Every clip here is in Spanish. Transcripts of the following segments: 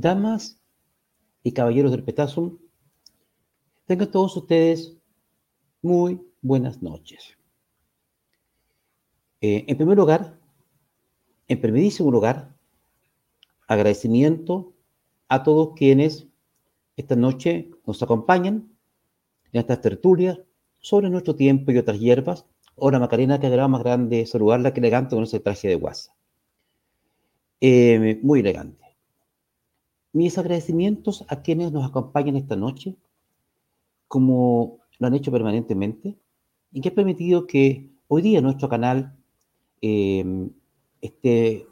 Damas y caballeros del Petasum, tengan todos ustedes muy buenas noches. Eh, en primer lugar, en primerísimo lugar, agradecimiento a todos quienes esta noche nos acompañan en estas tertulias sobre nuestro tiempo y otras hierbas. Ahora Macarena, que agrada más grande saludarla que elegante con ese traje de guasa. Eh, muy elegante. Mis agradecimientos a quienes nos acompañan esta noche, como lo han hecho permanentemente, y que ha permitido que hoy día nuestro canal eh, esté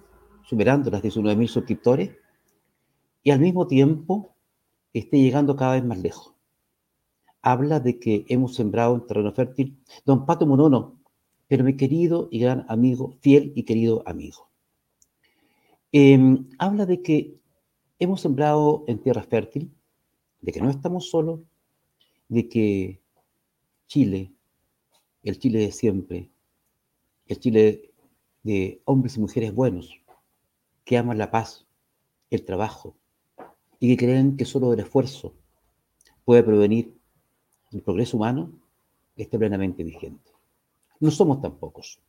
superando las 19.000 suscriptores y al mismo tiempo esté llegando cada vez más lejos. Habla de que hemos sembrado un terreno fértil. Don Pato Monono, pero mi querido y gran amigo, fiel y querido amigo. Em, habla de que hemos sembrado en tierra fértil, de que no estamos solos, de que Chile, el Chile de siempre, el Chile de hombres y mujeres buenos, que aman la paz, el trabajo, y que creen que solo el esfuerzo puede provenir el progreso humano, esté plenamente vigente. No somos tan pocos,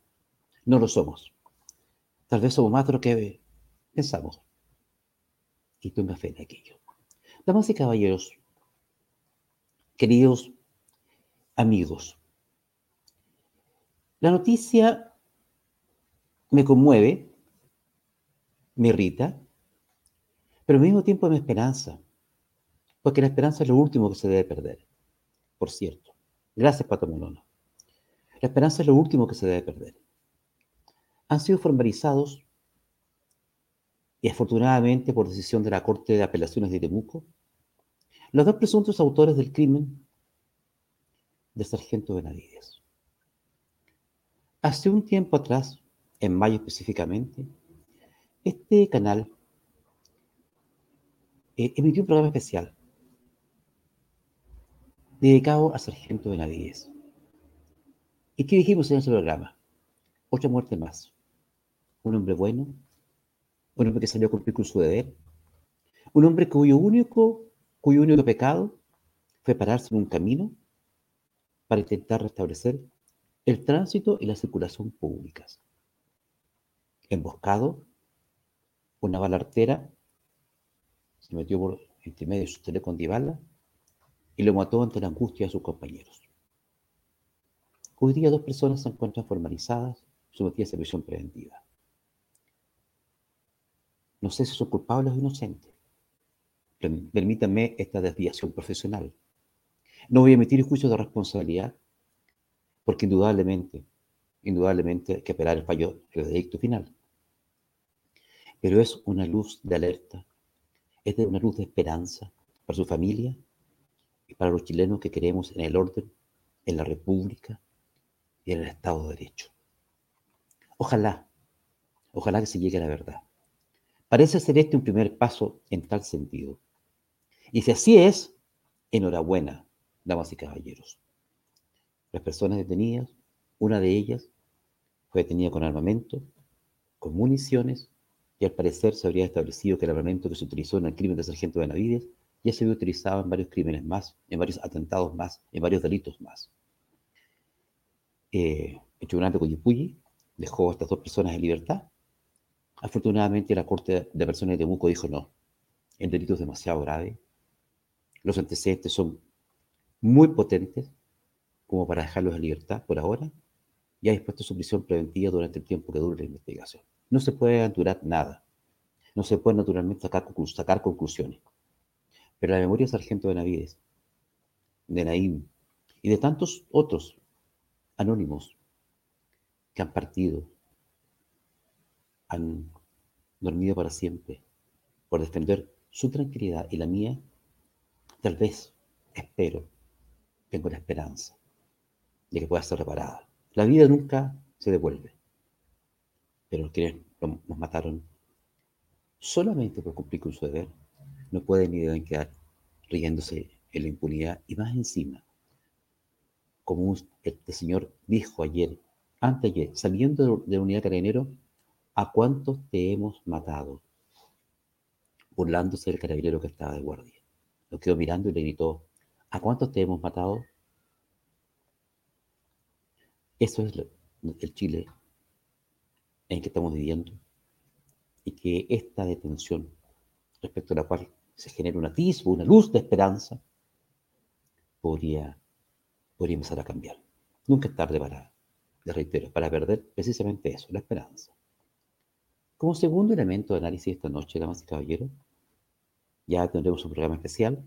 no lo somos. Tal vez somos más de lo que pensamos. Y tenga fe en aquello. Damas y caballeros, queridos amigos, la noticia me conmueve, me irrita, pero al mismo tiempo me esperanza, porque la esperanza es lo último que se debe perder, por cierto. Gracias, Pato Molono. La esperanza es lo último que se debe perder. Han sido formalizados, y afortunadamente por decisión de la Corte de Apelaciones de Temuco, los dos presuntos autores del crimen de Sargento Benavides. Hace un tiempo atrás, en mayo específicamente, este canal eh, emitió un programa especial dedicado a Sargento Benavides. ¿Y qué dijimos en ese programa? Otra muerte más. Un hombre bueno, un hombre que salió a cumplir con su deber, un hombre cuyo único, cuyo único pecado fue pararse en un camino para intentar restablecer el tránsito y la circulación públicas. Emboscado, una bala artera se metió por entre medio de su teléfono de y lo mató ante la angustia de sus compañeros. Hoy día dos personas se encuentran formalizadas, sometidas a prisión preventiva. No sé si son culpables o inocentes. Permítanme esta desviación profesional. No voy a emitir juicio de responsabilidad, porque indudablemente, indudablemente hay que esperar el fallo, el veredicto final. Pero es una luz de alerta es de una luz de esperanza para su familia y para los chilenos que queremos en el orden, en la república y en el Estado de Derecho. Ojalá, ojalá que se llegue a la verdad. Parece ser este un primer paso en tal sentido. Y si así es, enhorabuena, damas y caballeros. Las personas detenidas, una de ellas fue detenida con armamento, con municiones y al parecer se habría establecido que el armamento que se utilizó en el crimen de Sargento Benavides ya se había utilizado en varios crímenes más, en varios atentados más, en varios delitos más. Eh, el tribunal de Coyipulli dejó a estas dos personas en libertad. Afortunadamente la Corte de Personas de Temuco dijo no, el delito es demasiado grave, los antecedentes son muy potentes como para dejarlos en libertad por ahora y ha dispuesto su prisión preventiva durante el tiempo que dure la investigación. No se puede aventurar nada. No se puede naturalmente sacar, conclusiones. Pero la memoria de Sargento Benavides, de Naim y de tantos otros anónimos que han partido, han dormido para siempre por defender su tranquilidad y la mía, tal vez, espero, tengo la esperanza de que pueda ser reparada. La vida nunca se devuelve pero quienes nos mataron solamente por cumplir con su deber, no pueden ni deben quedar riéndose en la impunidad y más encima, como este señor dijo ayer, anteayer, saliendo de la unidad carabinero, ¿a cuántos te hemos matado? burlándose del carabinero que estaba de guardia. Lo quedó mirando y le gritó, ¿a cuántos te hemos matado? Eso es el Chile en que estamos viviendo y que esta detención respecto a la cual se genera un atisbo, una luz de esperanza, podría, podría empezar a cambiar. Nunca es tarde para, le reitero, para perder precisamente eso, la esperanza. Como segundo elemento de análisis esta noche, damas y caballeros, ya tendremos un programa especial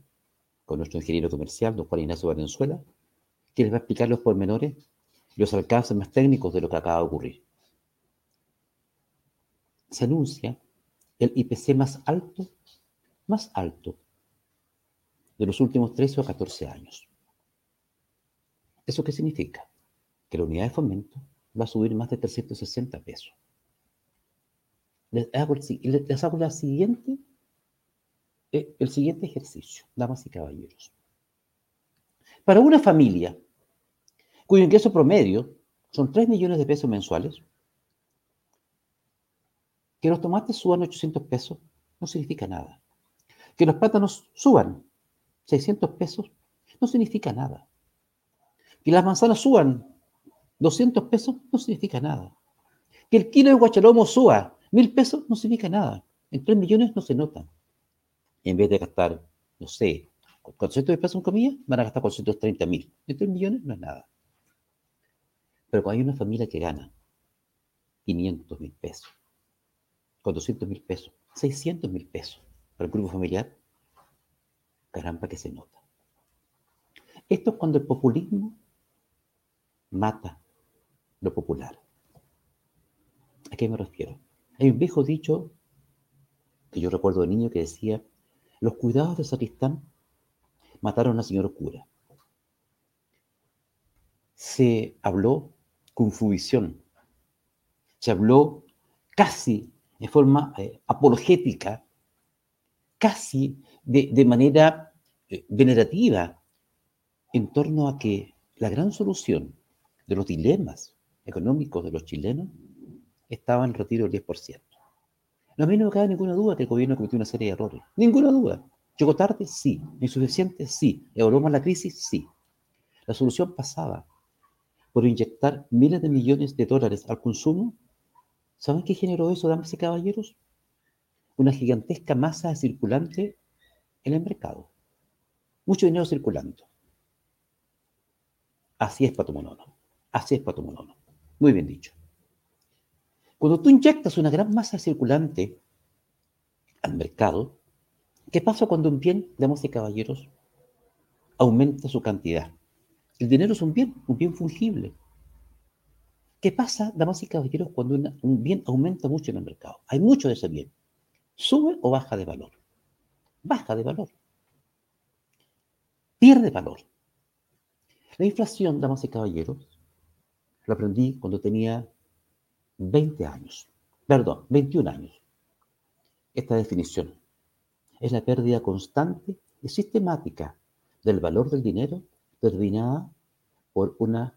con nuestro ingeniero comercial, don Juan Ignacio Valenzuela, que les va a explicar los pormenores los alcances más técnicos de lo que acaba de ocurrir. Se anuncia el IPC más alto, más alto de los últimos 13 o 14 años. ¿Eso qué significa? Que la unidad de fomento va a subir más de 360 pesos. Les hago, el, la siguiente, eh, el siguiente ejercicio, damas y caballeros. Para una familia cuyo ingreso promedio son 3 millones de pesos mensuales, que los tomates suban 800 pesos no significa nada. Que los plátanos suban 600 pesos no significa nada. Que las manzanas suban 200 pesos no significa nada. Que el kilo de guachalomo suba 1000 pesos no significa nada. En 3 millones no se nota. En vez de gastar, no sé, 400 pesos en comida, van a gastar 430 mil. En 3 millones no es nada. Pero cuando hay una familia que gana 500 mil pesos, 400 mil pesos, 600 mil pesos para el grupo familiar, caramba que se nota. Esto es cuando el populismo mata lo popular. ¿A qué me refiero? Hay un viejo dicho que yo recuerdo de niño que decía, los cuidados de Sacristán mataron a una señora cura. Se habló con fruición, se habló casi de forma eh, apologética, casi de, manera eh, venerativa, en torno a que la gran solución de los dilemas económicos de los chilenos estaba en retiro del 10%. No a mí no me cabe ninguna duda que el gobierno cometió una serie de errores. Ninguna duda. ¿Llegó tarde? Sí. ¿Insuficiente? Sí. ¿Evaluó la crisis? Sí. La solución pasaba por inyectar miles de millones de dólares al consumo ¿Saben qué generó eso, damas y caballeros? Una gigantesca masa circulante en el mercado. Mucho dinero circulando. Así es, Pato Monono. Así es, Pato Monono. Muy bien dicho. Cuando tú inyectas una gran masa circulante al mercado, ¿qué pasa cuando un bien, damas y caballeros, aumenta su cantidad? El dinero es un bien, un bien fungible. ¿Qué pasa, damas y caballeros, cuando un bien aumenta mucho en el mercado? Hay mucho de ese bien. ¿Sube o baja de valor? Baja de valor. Pierde valor. La inflación, damas y caballeros, lo aprendí cuando tenía 20 años. Perdón, 21 años. Esta definición es la pérdida constante y sistemática del valor del dinero determinada por una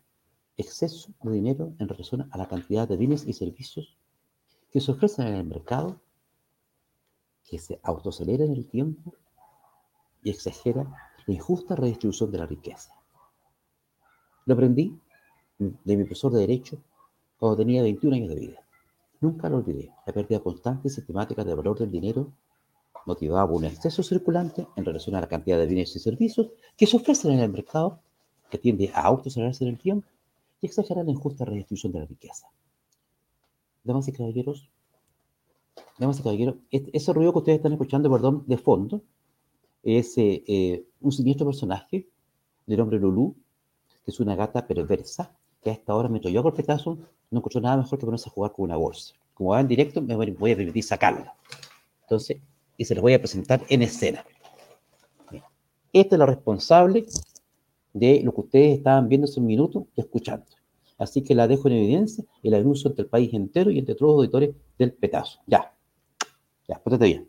exceso de dinero en relación a la cantidad de bienes y servicios que se ofrecen en el mercado, que se autoacelera en el tiempo y exagera la injusta redistribución de la riqueza. Lo aprendí de mi profesor de Derecho cuando tenía 21 años de vida. Nunca lo olvidé. La pérdida constante y sistemática del valor del dinero motivaba un exceso circulante en relación a la cantidad de bienes y servicios que se ofrecen en el mercado, que tiende a autoacelerarse en el tiempo y exagera la injusta redistribución de la riqueza. Damas y caballeros, damas y caballeros, ese ruido que ustedes están escuchando, perdón, de fondo, es eh, eh, un siniestro personaje del hombre Lulú, que es una gata perversa, que a esta hora me toyó a golpetazo, no escuchó nada mejor que ponerse a jugar con una bolsa. Como va en directo, me voy a permitir sacarla. Entonces, y se los voy a presentar en escena. Esta es la responsable de lo que ustedes estaban viendo hace un minuto y escuchando. Así que la dejo en evidencia y la denuncio ante el país entero y entre todos los auditores del petazo. Ya, ya, póntate bien.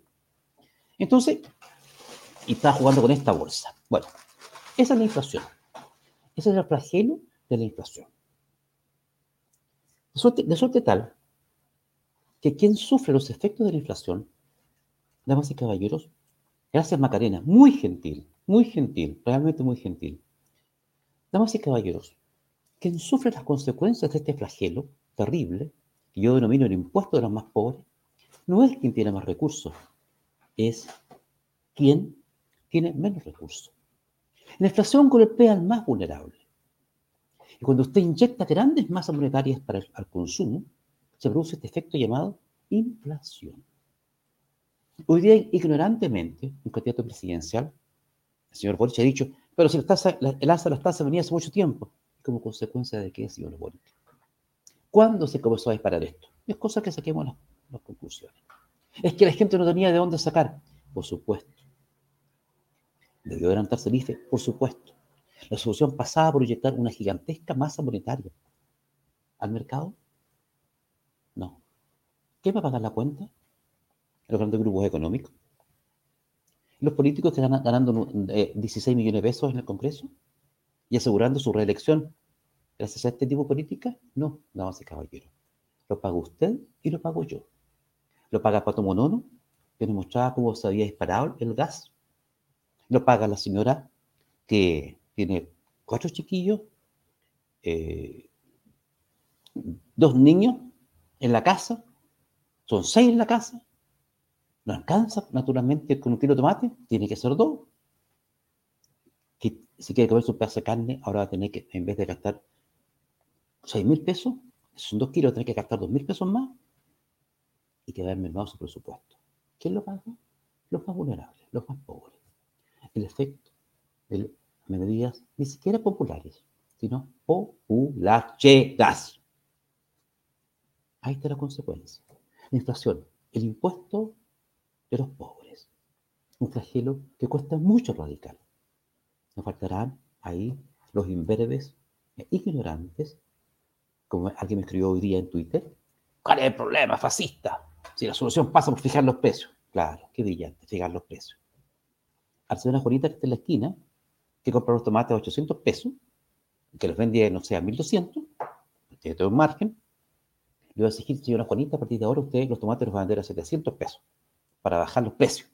Entonces, y está jugando con esta bolsa. Bueno, esa es la inflación. Ese es el flagelo de la inflación. De suerte tal que quien sufre los efectos de la inflación damas y caballeros, gracias Macarena, muy gentil, muy gentil, realmente muy gentil. Damas y caballeros, quien sufre las consecuencias de este flagelo terrible, que yo denomino el impuesto de los más pobres, no es quien tiene más recursos, es quien tiene menos recursos. La inflación golpea al más vulnerable. Y cuando usted inyecta grandes masas monetarias para el consumo, se produce este efecto llamado inflación. Hoy día, ignorantemente, un candidato presidencial, el señor Boric, ha dicho, pero si la tasa, el alza de las tasas venía hace mucho tiempo. ¿Como consecuencia de qué, señor Boric? ¿Cuándo se comenzó a disparar esto? Es cosa que saquemos las, las conclusiones. Es que la gente no tenía de dónde sacar. Por supuesto. Debió adelantarse el IFE, por supuesto. La solución pasaba por inyectar una gigantesca masa monetaria al mercado. No. ¿Qué va a pagar la cuenta? Los grandes grupos económicos. Los políticos que están ganando 16 eh, millones de pesos en el Congreso y asegurando su reelección gracias a este tipo de política. No, damas y caballeros. Lo paga usted y lo pago yo. Lo paga Pato Monono, que nos mostraba cómo se había disparado el gas. Lo paga la señora que tiene cuatro chiquillos, eh, dos niños en la casa, son seis en la casa, no alcanza naturalmente con un kilo de tomate, tiene que ser dos. Si quiere comer su pedazo de carne, ahora va a tener que, en vez de gastar seis mil pesos, son dos kilos, tiene que gastar dos mil pesos más y que va mermado su presupuesto. ¿Quién lo paga? Los más vulnerables, los más pobres. El efecto de medidas ni siquiera populares, sino populares. Ahí está la consecuencia. La inflación, el impuesto de los pobres. Un flagelo que cuesta mucho radical. Nos faltarán ahí los imberbes e ignorantes, como alguien me escribió hoy día en Twitter. ¿Cuál es el problema, fascista? Si la solución pasa por fijar los precios. Claro, qué brillante, fijar los precios. Al una Juanita que está en la esquina, que compra los tomates a 800 pesos, que los vende, no sé, a 1200, tiene todo un margen, le voy a exigir, señora Juanita, a partir de ahora usted los tomates los va a vender a 700 pesos para bajar los precios.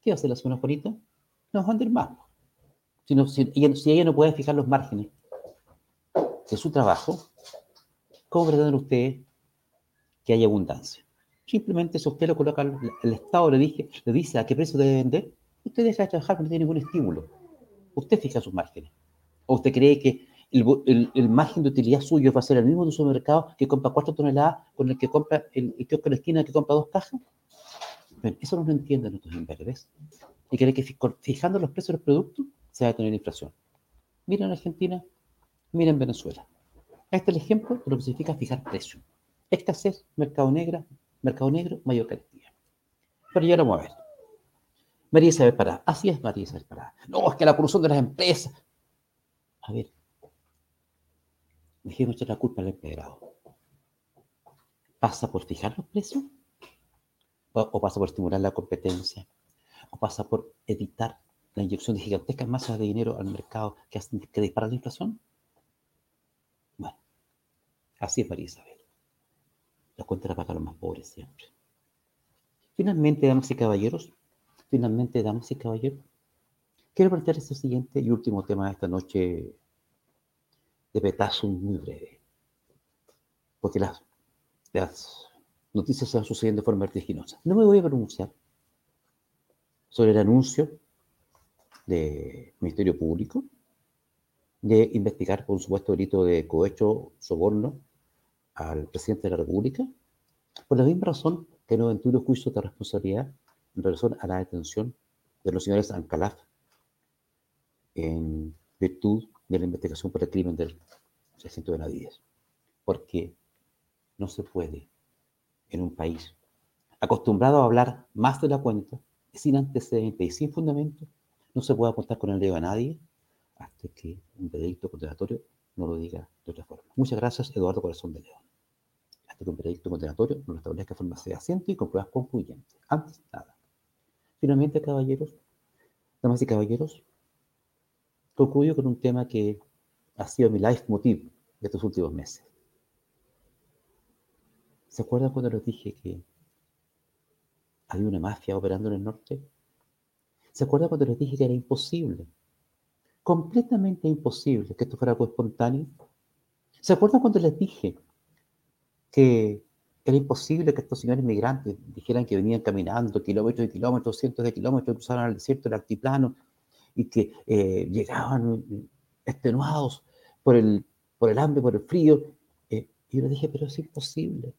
¿Qué va a hacer la señora Juanita? No va a vender más. Si, si, ella no puede fijar los márgenes de su trabajo, ¿cómo pretenden usted que haya abundancia? Simplemente si usted lo coloca, el Estado le, dije, le dice a qué precio debe vender, usted deja de trabajar no tiene ningún estímulo. Usted fija sus márgenes. ¿O usted cree que el, margen de utilidad suyo va a ser el mismo de un supermercado que compra cuatro toneladas con el que compra el, el en la esquina que compra dos cajas? eso no lo entienden nuestros inversores. Y creen que fijando los precios de los productos se va a tener inflación. Miren Argentina, miren Venezuela. Este es el ejemplo de lo que significa fijar precios. Escasez, mercado negro, mercado negro, mayor carestía. Pero ya lo vamos a ver. María Isabel Pará. Así es María Isabel Pará. No, es que la corrupción de las empresas. A ver. Dejemos echar la culpa al empedrado. ¿Pasa por fijar los precios? o pasa por estimular la competencia, o pasa por evitar la inyección de gigantescas masas de dinero al mercado que, hacen, que dispara la inflación? Bueno, así es María Isabel. La cuenta la pagan los más pobres siempre. Finalmente, damas y caballeros, finalmente, damas y caballeros, quiero plantear este siguiente y último tema de esta noche de petazo muy breve. Porque las, noticias se van sucediendo de forma vertiginosa. No me voy a pronunciar sobre el anuncio del Ministerio Público de investigar por supuesto delito de cohecho, soborno al presidente de la República, por la misma razón que no un juicio de responsabilidad en relación a la detención de los señores Ancalaf en virtud de la investigación por el crimen del 600 de Navidad. Porque no se puede en un país acostumbrado a hablar más de la cuenta, sin antecedentes y sin fundamento, no se puede apuntar con el dedo a nadie hasta que un veredicto condenatorio no lo diga de otra forma. Muchas gracias, Eduardo Corazón de León. Hasta que un veredicto condenatorio no lo establezca de forma fehaciente y con pruebas concluyentes. Antes, nada. Finalmente, caballeros, damas y caballeros, concluyo con un tema que ha sido mi life motive de estos últimos meses. ¿Se acuerdan cuando les dije que hay una mafia operando en el norte. ¿Se acuerdan cuando les dije que era imposible? Completamente imposible que esto fuera algo espontáneo. ¿Se acuerdan cuando les dije que era imposible que estos señores migrantes dijeran que venían caminando kilómetros y kilómetros, cientos de kilómetros, cruzaron el desierto, el altiplano, y que eh, llegaban extenuados por el, por el hambre, por el frío. Eh, y yo les dije, pero es imposible,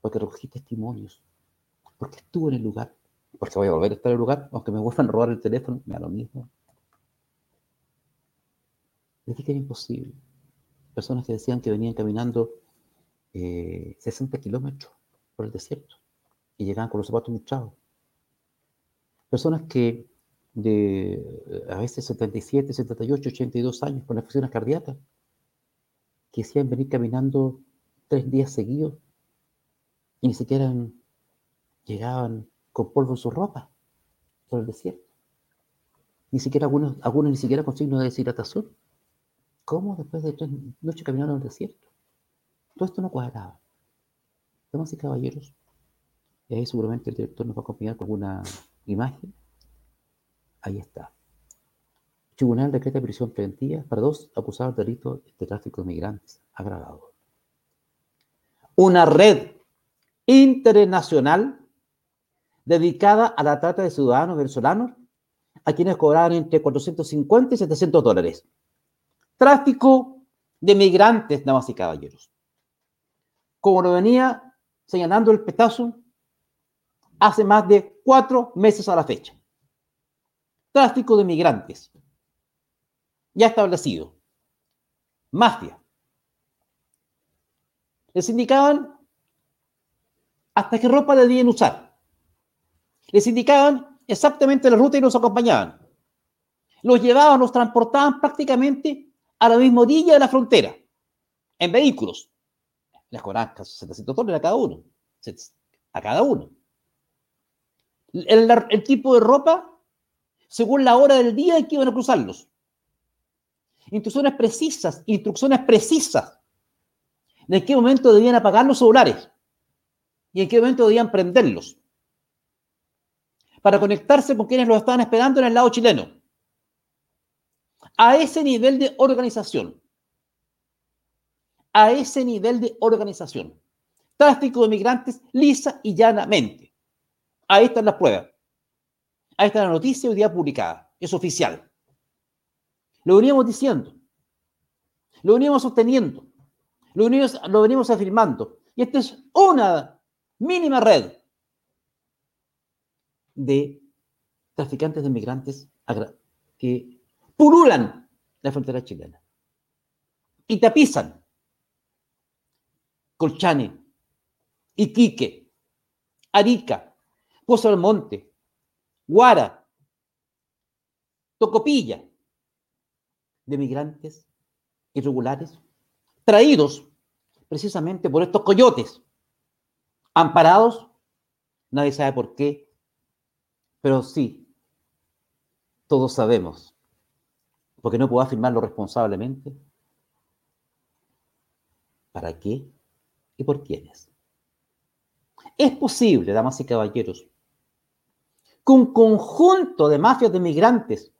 porque recogí testimonios, porque estuve en el lugar, porque voy a volver a estar en el lugar, aunque me vuelvan a robar el teléfono, me da lo mismo. Les dije que era imposible. Personas que decían que venían caminando 60 eh, kilómetros por el desierto y llegaban con los zapatos muchados. Personas que de a veces 77, 78, 82 años con afecciones cardíacas, que decían venir caminando tres días seguidos y ni siquiera llegaban con polvo en su ropa por el desierto. Ni siquiera algunos, algunos ni siquiera con signos de deshidratación. ¿Cómo después de tres noches caminaron en el desierto? Todo esto no cuadraba. Damas y caballeros, y ahí seguramente el director nos va a acompañar con alguna imagen. Ahí está. Tribunal decreta prisión preventiva para dos acusados de delito de tráfico de migrantes agravado. Una red internacional dedicada a la trata de ciudadanos venezolanos a quienes cobraban entre 450 y 700 dólares. Tráfico de migrantes, damas y caballeros como lo venía señalando el petazo hace más de cuatro meses a la fecha. Tráfico de migrantes. Ya establecido. Mafia. Les indicaban hasta qué ropa debían usar. Les indicaban exactamente la ruta y los acompañaban. Los llevaban, los transportaban prácticamente a la misma orilla de la frontera, en vehículos les cobraban casi 700 dólares a cada uno. A cada uno. El, tipo de ropa según la hora del día en que iban a cruzarlos. Instrucciones precisas, instrucciones precisas de en qué momento debían apagar los celulares y en qué momento debían prenderlos para conectarse con quienes los estaban esperando en el lado chileno. A ese nivel de organización a ese nivel de organización. Tráfico de migrantes lisa y llanamente. Ahí están las pruebas. Ahí está la noticia hoy día publicada. Es oficial. Lo veníamos diciendo. Lo veníamos sosteniendo. Lo venimos, lo venimos afirmando. Y esta es una mínima red de traficantes de migrantes que pululan la frontera chilena y tapizan Colchane, Iquique, Arica, Pozo del Monte, Guara, Tocopilla, de migrantes irregulares, traídos precisamente por estos coyotes, amparados, nadie sabe por qué, pero sí, todos sabemos, porque no puedo afirmarlo responsablemente, ¿para qué? Y por quiénes. Es posible, damas y caballeros, que un conjunto de mafias de migrantes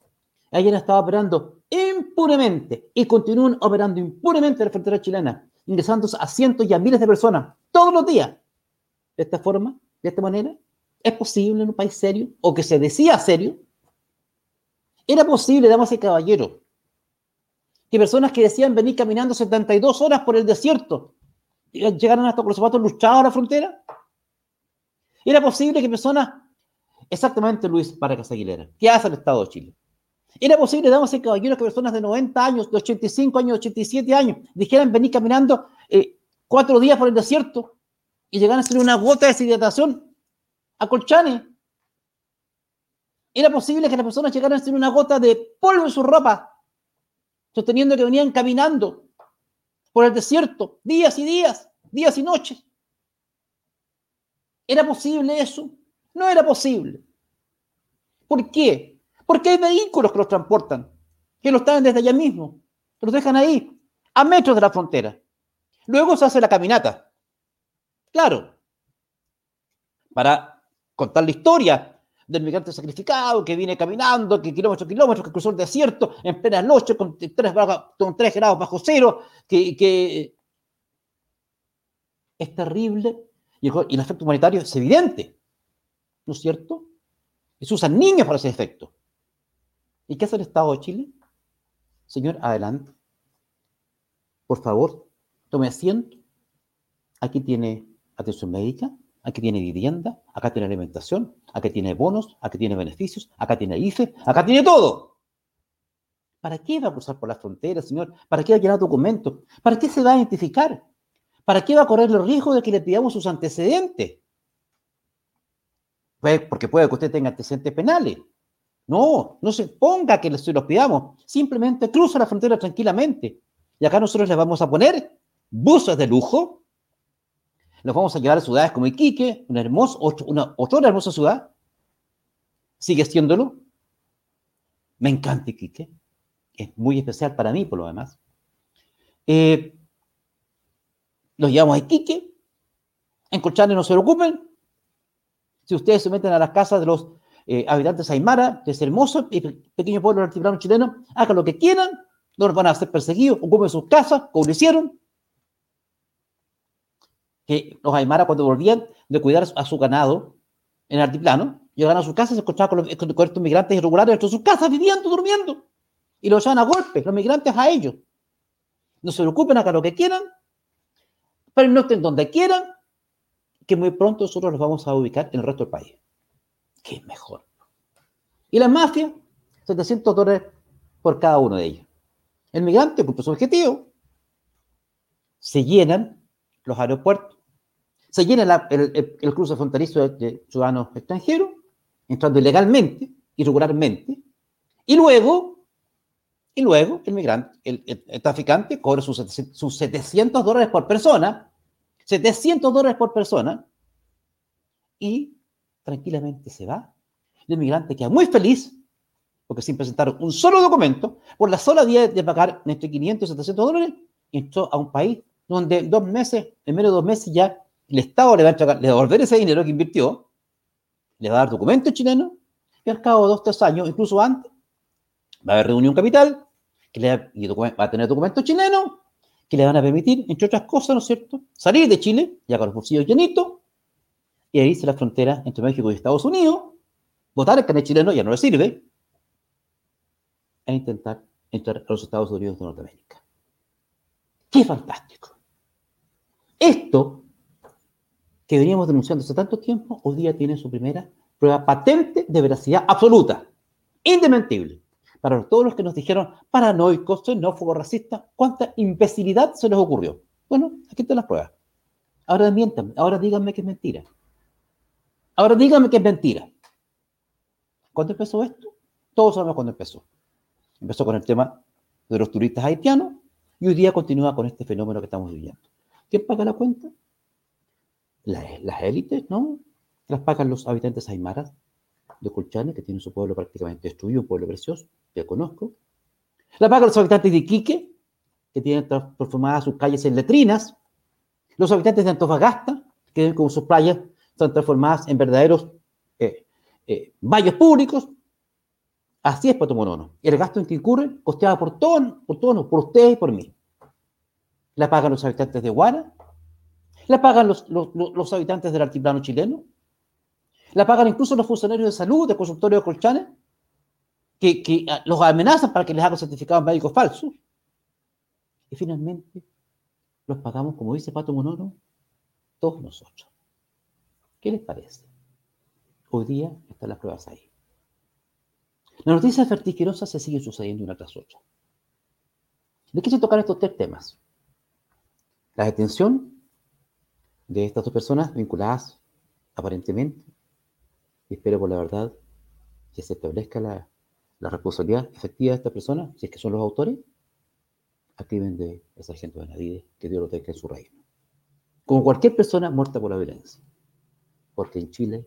hayan estado operando impunemente y continúen operando impunemente en la frontera chilena, ingresando a cientos y a miles de personas todos los días. De esta forma, de esta manera, ¿es posible en un país serio o que se decía serio? Era posible, damas y caballeros, que personas que decían venir caminando 72 horas por el desierto llegaron hasta con los zapatos luchados a la frontera? ¿Era posible que personas, exactamente Luis Paracas Aguilera, ¿qué hace el Estado de Chile? ¿Era posible, damas y caballeros, que personas de 90 años, de 85 años, de 87 años, dijeran venir caminando eh, cuatro días por el desierto y llegaran a hacer una gota de deshidratación a Colchane? ¿Era posible que las personas llegaran a hacer una gota de polvo en su ropa, sosteniendo que venían caminando por el desierto, días y días, días y noches. ¿Era posible eso? No era posible. ¿Por qué? Porque hay vehículos que los transportan, que los traen desde allá mismo, los dejan ahí, a metros de la frontera. Luego se hace la caminata. Claro, para contar la historia del migrante sacrificado que viene caminando, que kilómetros, kilómetros, que cruzó el desierto en plena noche con 3, con grados bajo cero, que, que es terrible y el efecto humanitario es evidente, ¿no es cierto? Y se usan niños para ese efecto. ¿Y qué hace el Estado de Chile? Señor, adelante. Por favor, tome asiento. Aquí tiene atención médica, aquí tiene vivienda, acá tiene alimentación, acá tiene bonos, acá tiene beneficios, acá tiene IFE, acá tiene todo. ¿Para qué va a cruzar por la frontera, señor? ¿Para qué va a llenar documentos? ¿Para qué se va a identificar? ¿Para qué va a correr el riesgo de que le pidamos sus antecedentes? Pues porque puede que usted tenga antecedentes penales. No, no se ponga que se los pidamos. Simplemente cruza la frontera tranquilamente. Y acá nosotros les vamos a poner buses de lujo. Los vamos a llevar a ciudades como Iquique, una hermosa, otra hermosa ciudad. Sigue siéndolo. Me encanta Iquique. Es muy especial para mí, por lo demás. Eh, los llevamos a Iquique. En Colchane no se preocupen. Si ustedes se meten a las casas de los eh, habitantes Aymara, que es hermoso y pequeño pueblo altiplano chileno, hagan lo que quieran, no van a ser perseguidos, ocupen sus casas, como lo hicieron. Que los Aymara, cuando volvían de cuidar a su ganado en el altiplano, llegaban a sus casas y se encontraban con, con, estos migrantes irregulares dentro de sus casas, viviendo, durmiendo. Y los echaban a golpes, los migrantes a ellos. No se preocupen, hagan lo que quieran, pero no estén donde quieran, que muy pronto nosotros los vamos a ubicar en el resto del país que es mejor. Y la mafia, 700 dólares por cada uno de ellos. El migrante cumple su objetivo. Se llenan los aeropuertos, se llena el, cruce fronterizo de, ciudadanos extranjeros, entrando ilegalmente, irregularmente, y luego, y luego el migrante, el, traficante cobra sus, sus 700 dólares por persona, 700 dólares por persona, y tranquilamente se va. El inmigrante queda muy feliz porque sin presentar un solo documento, por la sola día de pagar entre 500 y 700 dólares, entró a un país donde dos meses, en menos de dos meses ya el Estado le va a, entregar, devolver ese dinero que invirtió, le va a dar documentos chilenos, y al cabo de dos, tres años, incluso antes, va a haber reunión capital, va, a tener documentos chilenos, que le van a permitir, entre otras cosas, ¿no es cierto?, salir de Chile, ya con los bolsillos llenitos, y ahí se la frontera entre México y Estados Unidos, votar el carnet chileno ya no le sirve, e intentar entrar a los Estados Unidos de Norteamérica. ¡Qué fantástico! Esto que veníamos denunciando hace tanto tiempo, hoy día tiene su primera prueba patente de veracidad absoluta, indementible. Para todos los que nos dijeron paranoicos, xenófobos, racistas, cuánta imbecilidad se les ocurrió. Bueno, aquí están las pruebas. Ahora mientan, ahora díganme que es mentira. Ahora dígame que es mentira. ¿Cuándo empezó esto? Todos sabemos cuándo empezó. Empezó con el tema de los turistas haitianos y hoy día continúa con este fenómeno que estamos viviendo. ¿Quién paga la cuenta? Las, élites, ¿no? Las pagan los habitantes aymaras de Colchane, que tienen su pueblo prácticamente destruido, un pueblo precioso, que conozco. La pagan los habitantes de Iquique, que tienen transformadas sus calles en letrinas. Los habitantes de Antofagasta, que como sus playas son transformadas en verdaderos eh, eh, valles públicos. Así es, Pato Monono. El gasto en que incurre costeado por todos, por todos, por ustedes y por mí. La pagan los habitantes de Guara, la pagan los, los, habitantes del altiplano chileno, la pagan incluso los funcionarios de salud, de consultorio de colchanes, que, que ah, los amenazan para que les hagan certificados médicos falsos. Y finalmente los pagamos, como dice Pato Monono, todos nosotros. ¿Qué les parece? Hoy día están las pruebas ahí. Las noticias vertiginosas se siguen sucediendo una tras otra. ¿De qué se tocar estos tres temas? La detención de estas dos personas vinculadas aparentemente, y espero por la verdad que se establezca la, responsabilidad efectiva de esta persona, si es que son los autores, al crimen de esa gente de Navides, que Dios lo tenga en su reino. Como cualquier persona muerta por la violencia porque en Chile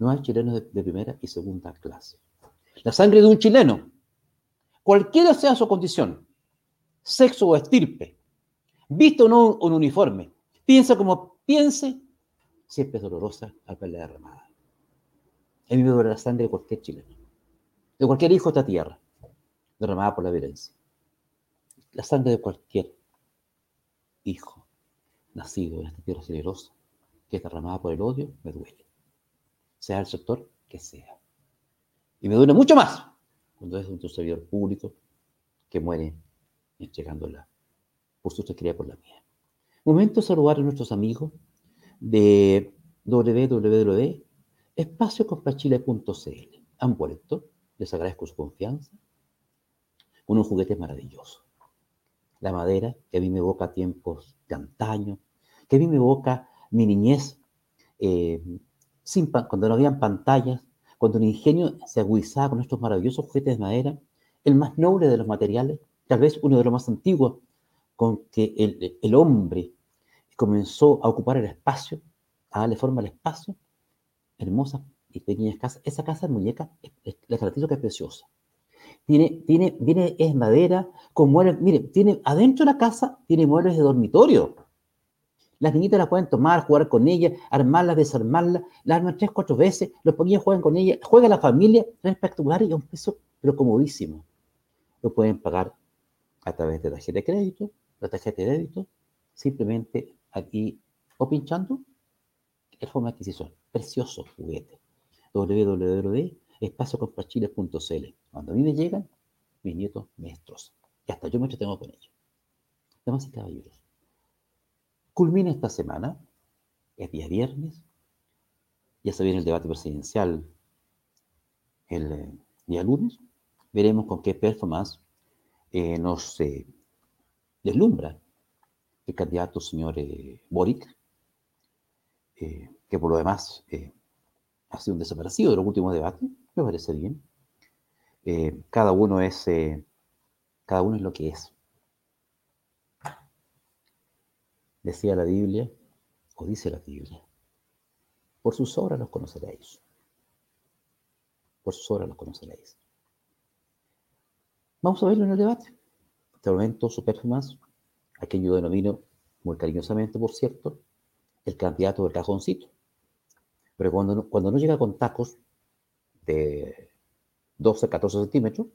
no hay chilenos de, primera y segunda clase. La sangre de un chileno, cualquiera sea su condición, sexo o estirpe, visto o no un uniforme, piensa como piense, siempre es dolorosa al verla derramada. A mí me duele la sangre de cualquier chileno, de cualquier hijo de esta tierra, derramada por la violencia. La sangre de cualquier hijo nacido en esta tierra generosa, que es derramada por el odio, me duele. Sea el sector que sea. Y me duele mucho más cuando es un servidor público que muere entregándola por su quería por la mía. Momento de saludar a nuestros amigos de www.espaciocompachile.cl. Han vuelto, les agradezco su confianza, unos juguetes maravillosos. La madera que a mí me evoca tiempos de antaño, que a mí me evoca mi niñez, eh, sin cuando no habían pantallas, cuando el ingenio se agudizaba con estos maravillosos juguetes de madera, el más noble de los materiales, tal vez uno de los más antiguos, con que el, el hombre comenzó a ocupar el espacio, a darle forma al espacio, hermosa y pequeñas casas. Esa casa de muñeca, garantizo que es preciosa. Tiene, tiene, viene, es madera, con muebles, mire, tiene, adentro de la casa tiene muebles de dormitorio. Las niñitas las pueden tomar, jugar con ella, armarlas, desarmarlas, las arman tres, cuatro veces, los ponían, juegan con ella, juega la familia, es espectacular y a un peso, pero comodísimo. Lo pueden pagar a través de tarjeta de crédito, la tarjeta de débito, simplemente aquí o pinchando el forma de adquisición. Precioso juguete. www.espaciocompachile.cl Cuando a mí me llegan, mis nietos me destrozan. Y hasta yo me tengo con ellos. Damas y caballeros. Culmina esta semana, es día viernes, ya se viene el debate presidencial el eh, día lunes, veremos con qué performance eh, nos eh, deslumbra el candidato señor eh, Boric, eh, que por lo demás eh, ha sido un desaparecido de los últimos debates, me parece bien. cada uno es cada uno es lo que es. Decía la Biblia, o dice la Biblia, por sus obras los conoceréis. Por sus obras los conoceréis. Vamos a verlo en el debate. Este momento su performance a quien yo denomino, muy cariñosamente, por cierto, el candidato del cajoncito. Pero cuando no, cuando no llega con tacos de 12, 14 centímetros,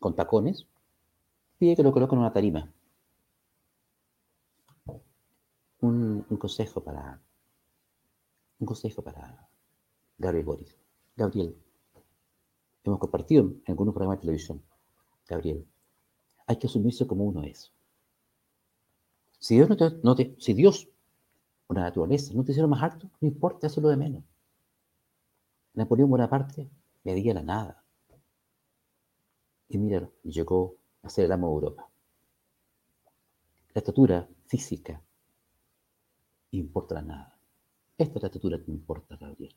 con tacones, pide que lo coloquen en una tarima. Un, un, consejo para un consejo para Gabriel Boris. Gabriel, hemos compartido en algunos programas de televisión. Gabriel, hay que asumirse como uno es. Si Dios, no te, si Dios o la naturaleza no te hicieron más alto, no importa, eso es lo de menos. Napoleón Bonaparte medía la nada. Y mira, llegó a ser el amo de Europa. La estatura física importa la nada. Esta es la estatura que importa, Gabriel.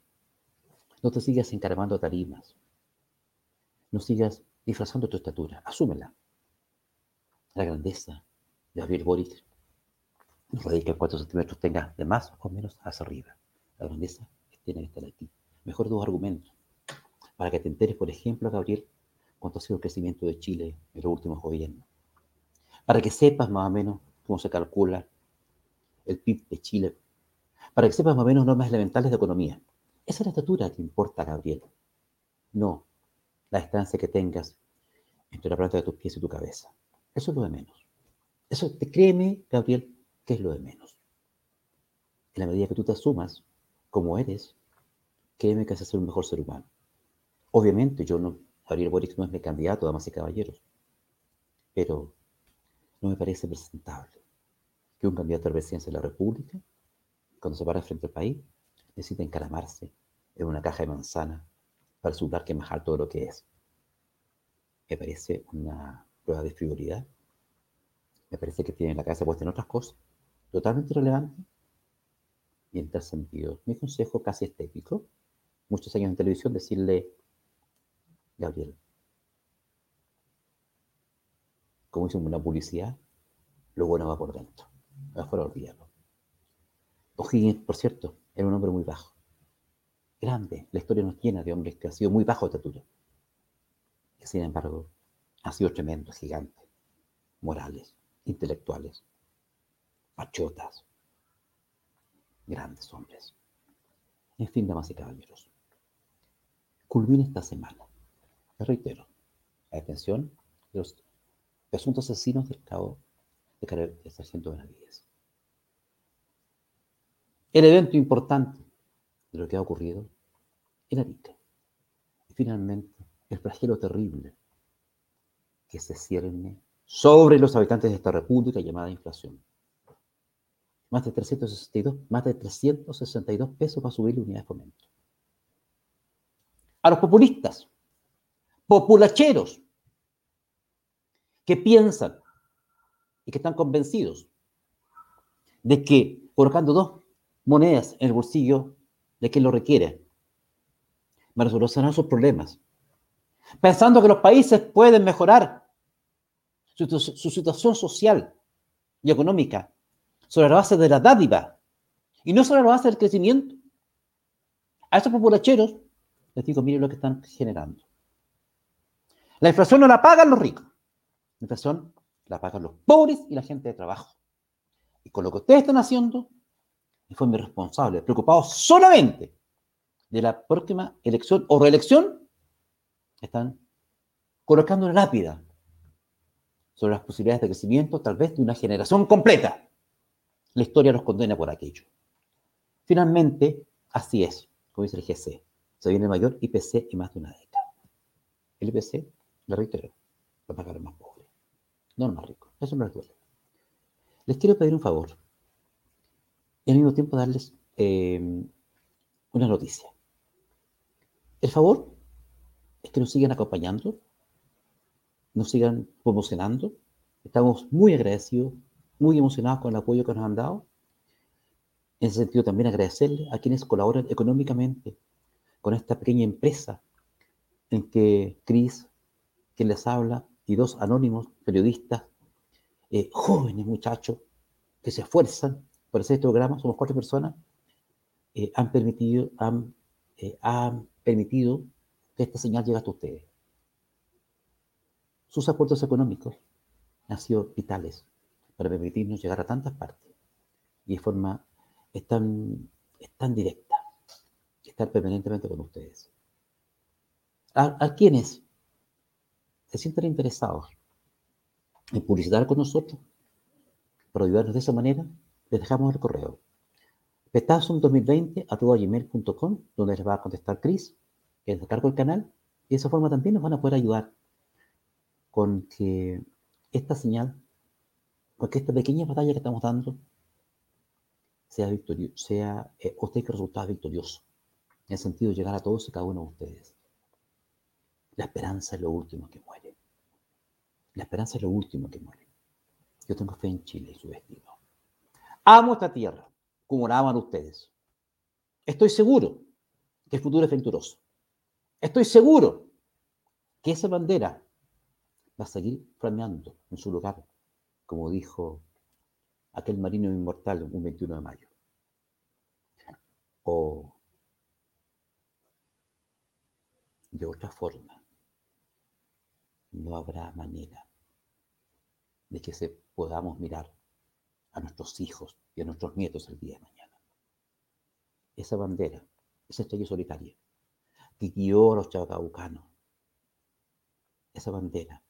No te sigas encaramando tarimas. No sigas disfrazando tu estatura. Asúmela. La grandeza de Gabriel Boric no que 4 centímetros tenga de más o menos hacia arriba. La grandeza tiene que estar aquí. Mejor dos argumentos. Para que te enteres, por ejemplo, Gabriel, cuánto ha sido el crecimiento de Chile en los últimos gobiernos. Para que sepas más o menos cómo se calcula el PIB de Chile. Para que sepas más o menos normas elementales de economía. Esa es la estatura que importa, Gabriel. No la distancia que tengas entre la planta de tus pies y tu cabeza. Eso es lo de menos. Eso, te créeme, Gabriel, ¿Qué es lo de menos? En la medida que tú te asumas como eres, créeme que vas a ser un mejor ser humano. Obviamente, yo no, Gabriel Boric no es mi candidato, damas y caballeros, pero no me parece presentable que un candidato a la presidencia de la República, cuando se para frente al país, necesite encaramarse en una caja de manzana para asegurar que es más alto de lo que es. Me parece una de frivolidad. Me parece que tiene la cabeza puesta en otras cosas totalmente relevante y en tal sentido. Mi consejo casi estético, muchos años en televisión, decirle, Gabriel, como hicimos una publicidad, lo bueno va por dentro, afuera olvídalo. O'Higgins, por cierto, era un hombre muy bajo, grande, la historia nos llena de hombres que han sido muy bajos de estatura, y sin embargo, han sido tremendos, gigantes, morales, intelectuales, pachotas, grandes hombres. En fin, damas y caballeros, culmina esta semana. Les reitero, la detención de los presuntos asesinos del cabo de de Sargento Benavides. El evento importante de lo que ha ocurrido en Arica. Y finalmente, el flagelo terrible que se cierne sobre los habitantes de esta república llamada inflación. Más de 362, más de 362 pesos para subir la unidad de fomento. A los populistas, populacheros, que piensan y que están convencidos de que colocando dos monedas en el bolsillo de quien lo requiere, va a resolver sus problemas. Pensando que los países pueden mejorar su, situación social y económica sobre la base de la dádiva y no sobre la base del crecimiento. A esos populacheros les digo, miren lo que están generando. La inflación no la pagan los ricos. La inflación la pagan los pobres y la gente de trabajo. Y con lo que ustedes están haciendo, y fue mi responsable, preocupado solamente de la próxima elección o reelección, están colocando una lápida sobre las posibilidades de crecimiento, tal vez de una generación completa. La historia los condena por aquello. Finalmente, así es, como dice el GC, se viene el mayor IPC en más de una década. El IPC, le reitero, a pagar el más pobre, no el más rico. Eso no les duele. Les quiero pedir un favor y al mismo tiempo darles eh, una noticia. El favor es que nos sigan acompañando, nos sigan promocionando. Estamos muy agradecidos, muy emocionados con el apoyo que nos han dado. En ese sentido, también agradecerle a quienes colaboran económicamente con esta pequeña empresa en que Cris, quien les habla, y dos anónimos periodistas, eh, jóvenes muchachos, que se esfuerzan por hacer este programa, somos cuatro personas, eh, han permitido, han, eh, han permitido que esta señal llegue hasta ustedes. Sus aportes económicos han sido vitales para permitirnos llegar a tantas partes y de forma tan, tan directa, estar permanentemente con ustedes. A, a quienes se sienten interesados en publicitar con nosotros, para ayudarnos de esa manera, les dejamos el correo. petazum2020.gmail.com, donde les va a contestar Chris, que les cargo el canal, y de esa forma también nos van a poder ayudar con que esta señal, con que esta pequeña batalla que estamos dando, sea victorioso, sea, eh, usted que resultado victorioso, en el sentido de llegar a todos y cada uno de ustedes. La esperanza es lo último que muere. La esperanza es lo último que muere. Yo tengo fe en Chile y su destino. Amo esta tierra como la aman ustedes. Estoy seguro que el futuro es venturoso. Estoy seguro que esa bandera va a seguir flameando en su lugar, como dijo aquel marino inmortal un 21 de mayo. O de otra forma, no habrá manera de que se podamos mirar a nuestros hijos y a nuestros nietos el día de mañana. Esa bandera, esa estrella solitaria que guió a los chabacabucanos, esa bandera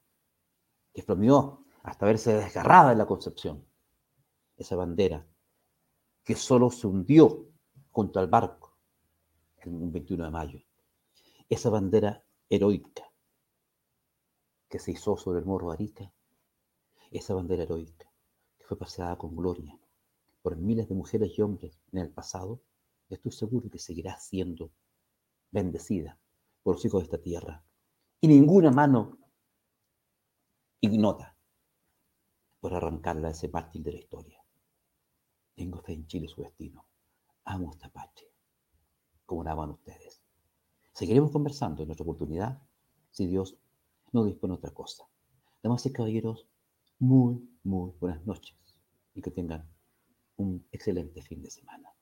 que flameó hasta verse desgarrada en la concepción, esa bandera que solo se hundió junto al barco un 21 de mayo, esa bandera heroica que se hizo sobre el morro Arica, esa bandera heroica fue paseada con gloria por miles de mujeres y hombres en el pasado, estoy seguro que seguirá siendo bendecida por los hijos de esta tierra. Y ninguna mano ignota por arrancarla ese mártir de la historia. Tengo fe en Chile su destino. Amo esta patria, como la aman ustedes. Seguiremos conversando en otra oportunidad, si Dios no dispone otra cosa. Damas y caballeros, muy, muy buenas noches y que tengan un excelente fin de semana.